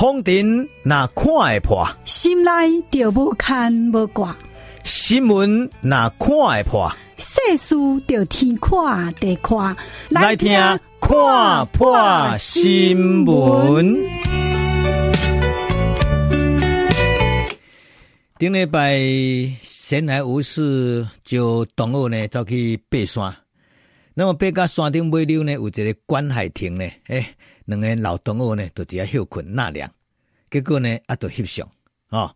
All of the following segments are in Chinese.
风尘那看会破，心内就无牵无挂；新闻那看会破，世事就天看地看。来听看破新闻。顶礼拜闲来无事，就同学呢走去爬山。那么爬到山顶尾溜呢，有一个观海亭呢，哎。两个老同学呢，就直接休困纳凉，结果呢，啊，就翕相哦。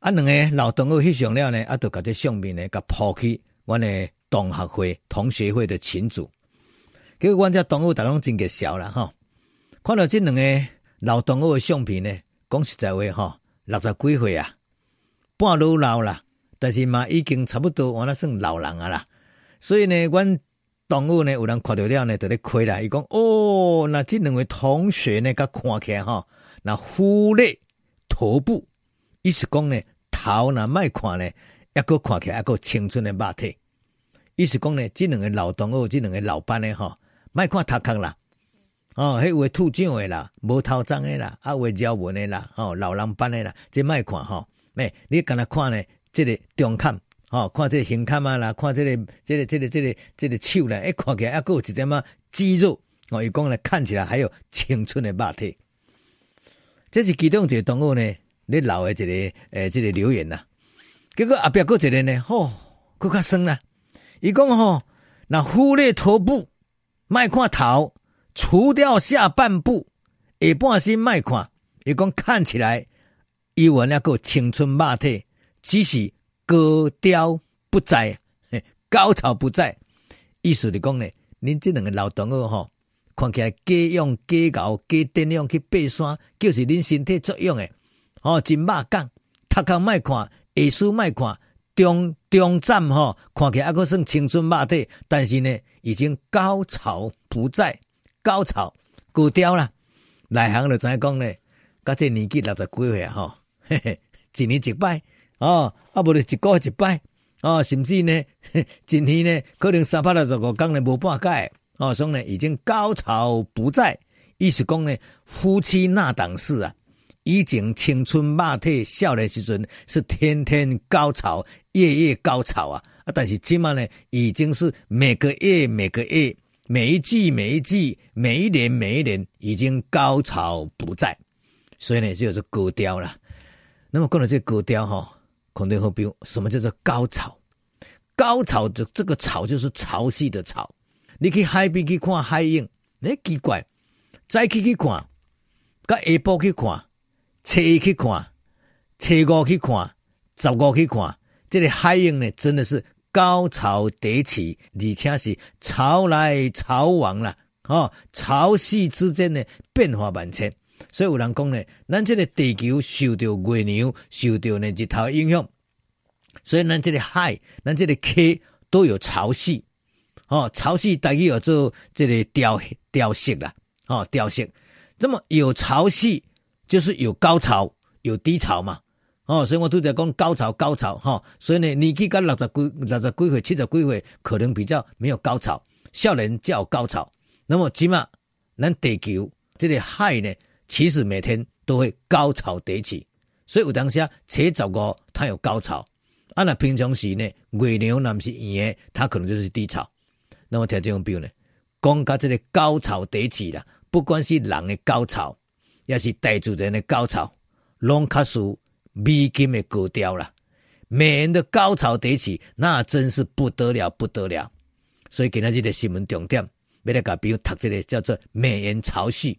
啊，两个老同学翕相了呢，啊，就把这相片呢，给抛去阮的同学会、同学会的群组。结果阮这同学大拢真个笑了哈、哦。看到这两个老同学的相片呢，讲实在话哈、哦，六十几岁啊，半老老啦，但是嘛，已经差不多，我那算老人啊啦。所以呢，阮。动物呢，有人看到了呢，就咧开啦。伊讲哦，那这两位同学呢，甲看起来哈，那忽略头部，意思讲呢，头那卖看呢，一个看起来一个青春的肉体。意思讲呢，这两个老同学，这两个老班的哈，卖看头壳啦，哦，迄位秃长的啦，无头脏的啦，啊，位皱纹的啦，哦，老人班的啦，这卖看哈，诶，你敢若看呢，这个中看。哦，看这个胸坎啊啦，看这个、这个、这个、这个、这个手呢，一看起来还有一点嘛肌肉哦，伊讲呢，看起来还有青春的肉体。这是其中一个同学呢，你老的一个诶、呃，这个留言呐、啊。结果后壁搁一个呢，吼、哦，搁较酸啦。伊讲吼，那忽略头部，卖看头，除掉下半部，下半身卖看。伊讲看起来，伊有那个青春肉体，只是。高调不在，高潮不在。意思是讲呢，恁这两个老同学吼，看起来加用加熬加电量去爬山，就是恁身体作用诶。哦，真肉感，头壳卖看，下肢卖看，中中站吼，看起来还阁算青春肉体，但是呢，已经高潮不在，高潮高调啦。内行就知影讲呢，甲这年纪六十几岁吼，嘿嘿，一年一摆。哦，啊，无就一个月一摆，哦，甚至呢，今天呢，可能三百六十五天呢无半改，哦，所以呢，已经高潮不在，意思讲呢，夫妻那档事啊，以前青春肉体少年时阵是天天高潮，夜夜高潮啊，啊，但是今嘛呢，已经是每个月每个月，每一季每一季，每一年每一年，已经高潮不在，所以呢，就是高调了。那么讲到这个高调哈。肯定会比什么叫做高潮？高潮的这个潮就是潮汐的潮。你去海边去看海影，哎，奇怪，再去去看，甲下晡去看，初一去看，初五去看，十五去看，这个海影呢，真的是高潮迭起，而且是潮来潮往了，哦，潮汐之间呢变化万千。所以有人讲呢，咱这个地球受到月亮、受到呢日头影响，所以咱这个海、咱这个溪都有潮汐。哦，潮汐大概有做这个调调息啦，哦，调息。这么有潮汐就是有高潮、有低潮嘛。哦，所以我都在讲高潮、高潮。哈、所以呢，年纪到六十几、六十几岁、七十几岁，可能比较没有高潮，少年较有高潮。那么起码咱地球这个海呢？其实每天都会高潮迭起，所以有当时啊，初十五它有高潮，啊那平常时呢，月亮那是圆的，它可能就是低潮。那么听这种表呢，讲到这个高潮迭起啦，不管是人的高潮，也是大自然的高潮，拢卡属美金的高调啦。美人的高潮迭起，那真是不得了，不得了。所以今仔日的新闻重点，要来甲比如读这个叫做美人潮汐。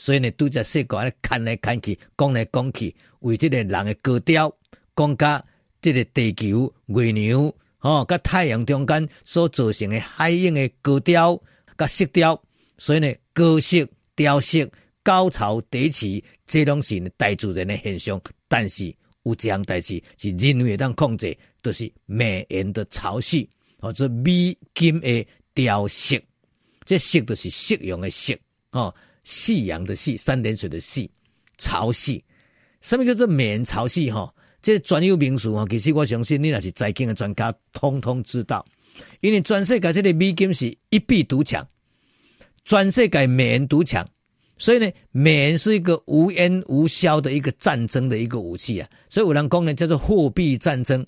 所以呢，都在世界看来看去，讲来讲去，为这个人的高调，讲甲这个地球、月亮，哦，甲太阳中间所造成的海影的高调、甲色调。所以呢，高色、调色、高潮迭起，这拢是大自然的现象。但是有一项代志是人为当控制，就是美颜的潮汐，或者美金的调色。这色就是适用的色，哦。夕阳的夕，三点水的夕，潮汐，什么叫做美人潮汐？哈，这专有名词哈，其实我相信你若是财经的专家，通通知道。因为全世界这个美金是一币独强，全世界美元独强，所以呢，美元是一个无烟无硝的一个战争的一个武器啊。所以有人讲呢，叫做货币战争。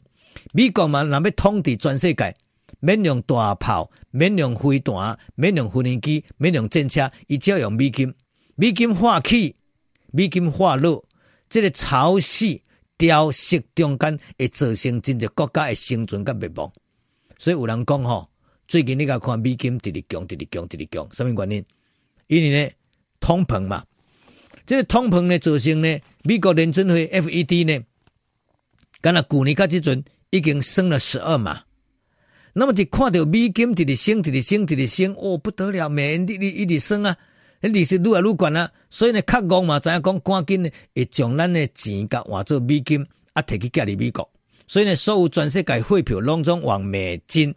美国嘛，若要统治全世界，免用大炮，免用飞弹，免用无人机，免用战车，伊只要用美金。美金化起，美金化落，这个潮汐调息中间会造成真济国家的生存甲灭亡。所以有人讲吼，最近你甲看美金直直强，直直强，直直强，什么原因？因为呢，通膨嘛，这个通膨呢造成呢，美国联准会 FED 呢，敢若去年甲即阵已经升了十二码。那么就看到美金直直升，直直升，直直升，哦不得了，美元利率一直升啊。利息愈来愈悬啊，所以呢，较戆嘛，知影讲赶紧呢，会将咱的钱甲换做美金，啊，摕去寄伫美国。所以呢，所有全世界汇票拢总往美金、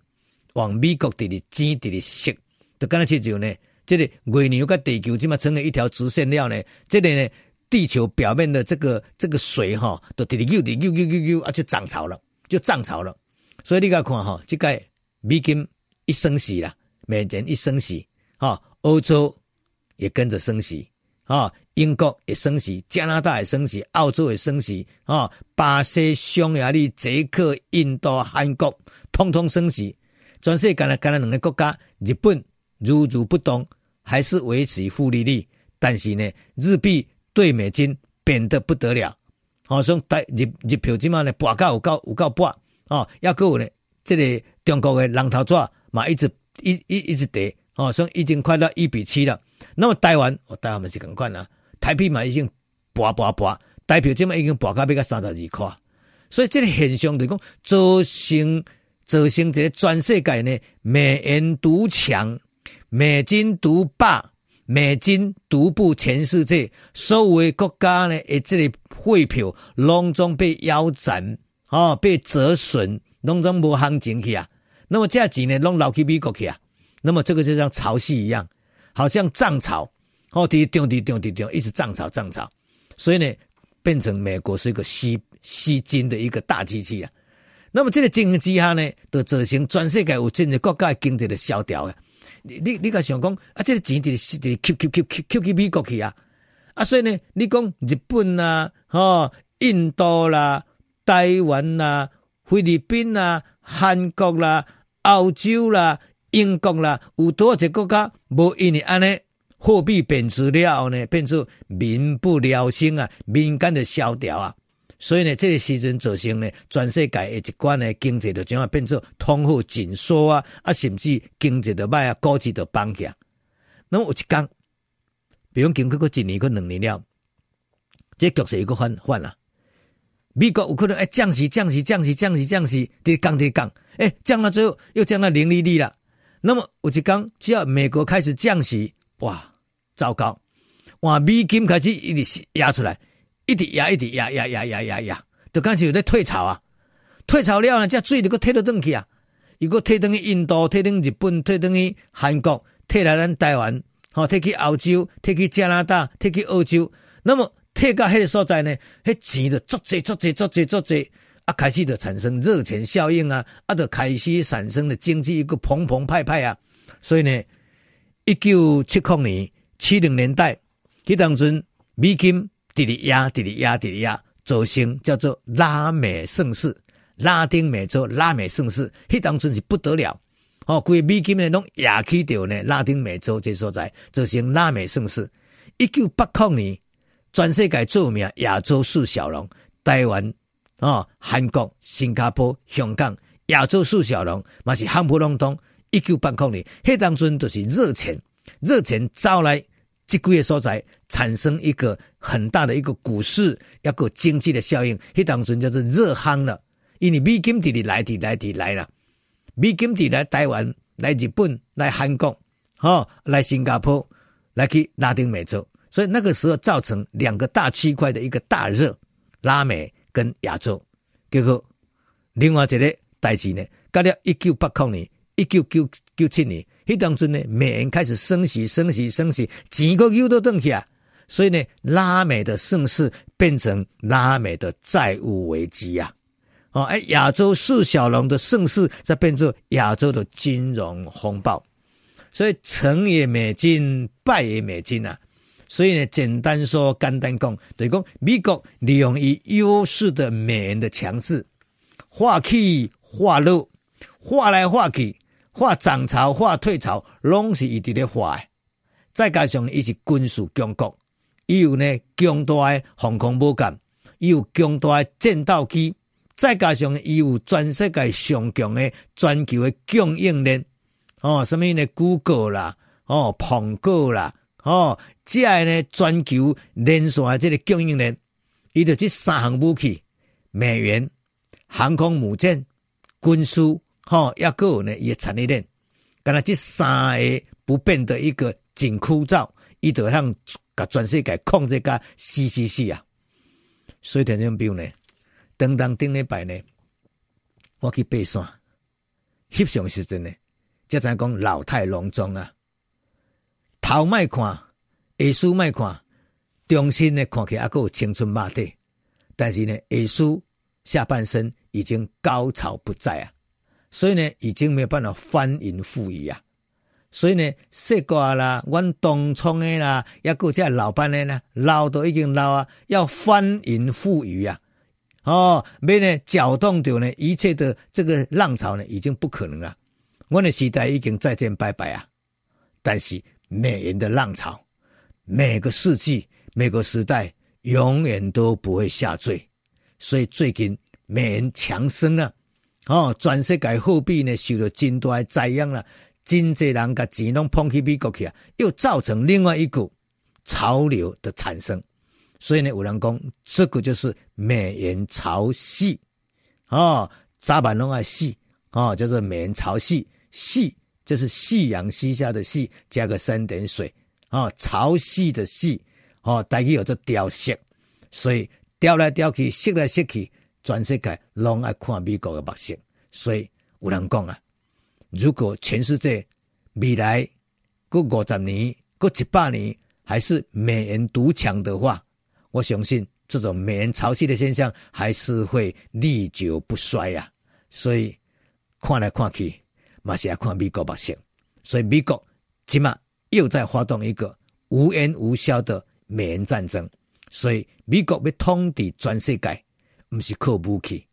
往美国直直钱直直升，就敢若亲像呢，这个月亮甲地球这么成了一条直线了呢，这个呢，地球表面的这个这个水哈，都伫哩扭伫扭扭扭扭，啊，就涨潮了，就涨潮了。所以你甲看哈，这个美金一升息啦，美元一升息，哈，欧洲。也跟着升息啊，英国也升息，加拿大也升息，澳洲也升息啊，巴西、匈牙利、捷克、印度、韩国，通通升息。全世界呢，干了两个国家，日本如如不动，还是维持负利率。但是呢，日币对美金贬得不得了。好像带日日票今嘛呢，跋到有够有够跋哦，抑搁有呢，这个中国的人头纸嘛，一直一一一直跌。哦，所以已经快到一比七了。那么台湾，哦，台湾嘛是共款啊，台币嘛已经拔拔拔，台票这么已经拔到要较三十二块。所以这个现象就讲，造成造成这个全世界呢，美元独强，美金独霸，美金独步全世界。所有的国家呢，诶，这个汇票拢总被腰斩，哦，被折损，拢总无行情去啊。那么这钱呢，拢流去美国去啊。那么这个就像潮汐一样，好像涨潮，哦，滴滴滴滴滴涨，一直涨潮涨潮，所以呢，变成美国是一个吸吸金的一个大机器啊。那么这个情形之下呢，就造成全世界有真济国家的经济的萧条啊。你你你个想讲啊，这个钱得是得吸吸吸吸吸去美国去啊，啊，所以呢，你讲日本、啊，哦，印度啦、台湾啦、啊，菲律宾啦、啊，韩国啦、澳洲啦、英国啦，有多少个国家无因为安尼货币贬值了后呢，变成民不聊生啊，民间的萧条啊，所以呢，这个时阵造成呢，全世界的一关呢经济就怎啊变成通货紧缩啊，啊，甚至经济的卖啊，股市的崩起。那么有一讲，比如经过过一年、过两年了，这局势又个换换了，美国有可能哎降息、降息、降息、降息、降息，跌降跌降，哎降到最后又降到零利率了。那么有一天，只要美国开始降息，哇，糟糕！哇，美金开始一直压出来，一直压，一直压，压压压压压，就开始有在退潮啊！退潮了呢，这水就搁退到转去啊！如果退等于印度，退等于日本，退等于韩国，退来咱台湾，好，退去澳洲，退去加拿大，退去欧洲，那么退到迄个所在呢，迄钱就足济足济足济足济。啊，开始就产生热钱效应啊，啊，就开始产生了经济一个澎澎湃湃啊，所以呢，一九七零年、七零年代，迄当阵美金直直压、直直压、直直压，造成叫做拉美盛世，拉丁美洲拉美盛世，迄当阵是不得了，哦，规美金呢拢压起掉呢，拉丁美洲这所在，造成拉美盛世。一九八零年，全世界著名亚洲四小龙，台湾。哦，韩国、新加坡、香港、亚洲四小龙嘛是夯不隆咚。一九八零年，迄当阵都是热钱，热钱招来这几个所在，产生一个很大的一个股市一个经济的效应。迄当阵叫做热夯了，因为美金地来地来地来了，美金地来台湾、来日本、来韩国、哦，来新加坡、来去拉丁美洲，所以那个时候造成两个大区块的一个大热，拉美。跟亚洲，结果另外一个代志呢，到了一九八九年、一九九九七年，迄当中呢，美元开始升息、升息、升息，钱个又都转去啊，所以呢，拉美的盛世变成拉美的债务危机啊，哦，哎，亚洲四小龙的盛世在变成亚洲的金融风暴，所以成也美金，败也美金啊。所以呢，简单说，简单讲，就是讲美国利用以优势的美元的强势，化起化落，化来化去，化涨潮化退潮，拢是伊伫咧画。再加上伊是军事强国，伊有呢强大的防空母舰，伊有强大的战斗机，再加上伊有全世界上强的全球的供应链，哦，什么呢？Google 啦，哦，苹果啦。哦，即个呢，全球连锁这个供应链，伊就这三项武器：美元、航空母舰、军事，哈，也阁有呢，伊个产业链。干那这三个不变的一个紧箍咒，伊就向甲全世界控制甲死死死啊！所以听众朋友呢，当当顶礼拜呢，我去爬山，翕相时阵呢，才知讲老态龙钟啊。头卖看，下苏卖看，中心呢看起来还够青春马的，但是呢，下苏下半身已经高潮不再啊，所以呢，已经没有办法翻云覆雨啊，所以呢，西瓜啦，阮东冲的啦，也够这老板的呢，老都已经老啊，要翻云覆雨啊，哦，没呢，搅动掉呢，一切的这个浪潮呢，已经不可能了，我的时代已经再见拜拜啊，但是。美人的浪潮，每个世纪、每个时代永远都不会下坠，所以最近美元强升啊！哦，全世界货币呢受到真大的灾殃了，真济人把钱拢捧去美国去啊，又造成另外一股潮流的产生。所以呢，有人讲这个就是美元潮汐哦，早晚拢啊汐哦，叫做美元潮汐汐。就是夕阳西下的夕，加个三点水，哦，潮汐的汐，哦，大家有这调色，所以调来调去，色来色去，全世界拢爱看美国的目色。所以有人讲啊，如果全世界未来过五十年、过一百年还是美元独强的话，我相信这种美元潮汐的现象还是会历久不衰、啊。所以看来看去。嘛是要看美国目色，所以美国起码又在发动一个无烟无硝的美元战争。所以美国要统治全世界，唔是靠武器，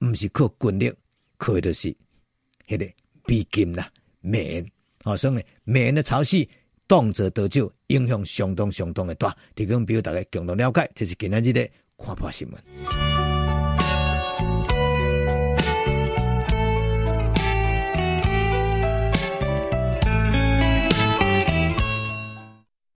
唔是靠军力，靠的是迄个美金啦，美元。好，所以美元的潮汐动辄得咎，影响相当相当的大。提供俾大家共同了解，这是今日的看破新闻。